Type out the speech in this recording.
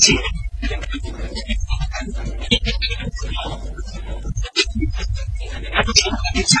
起，一，起，下。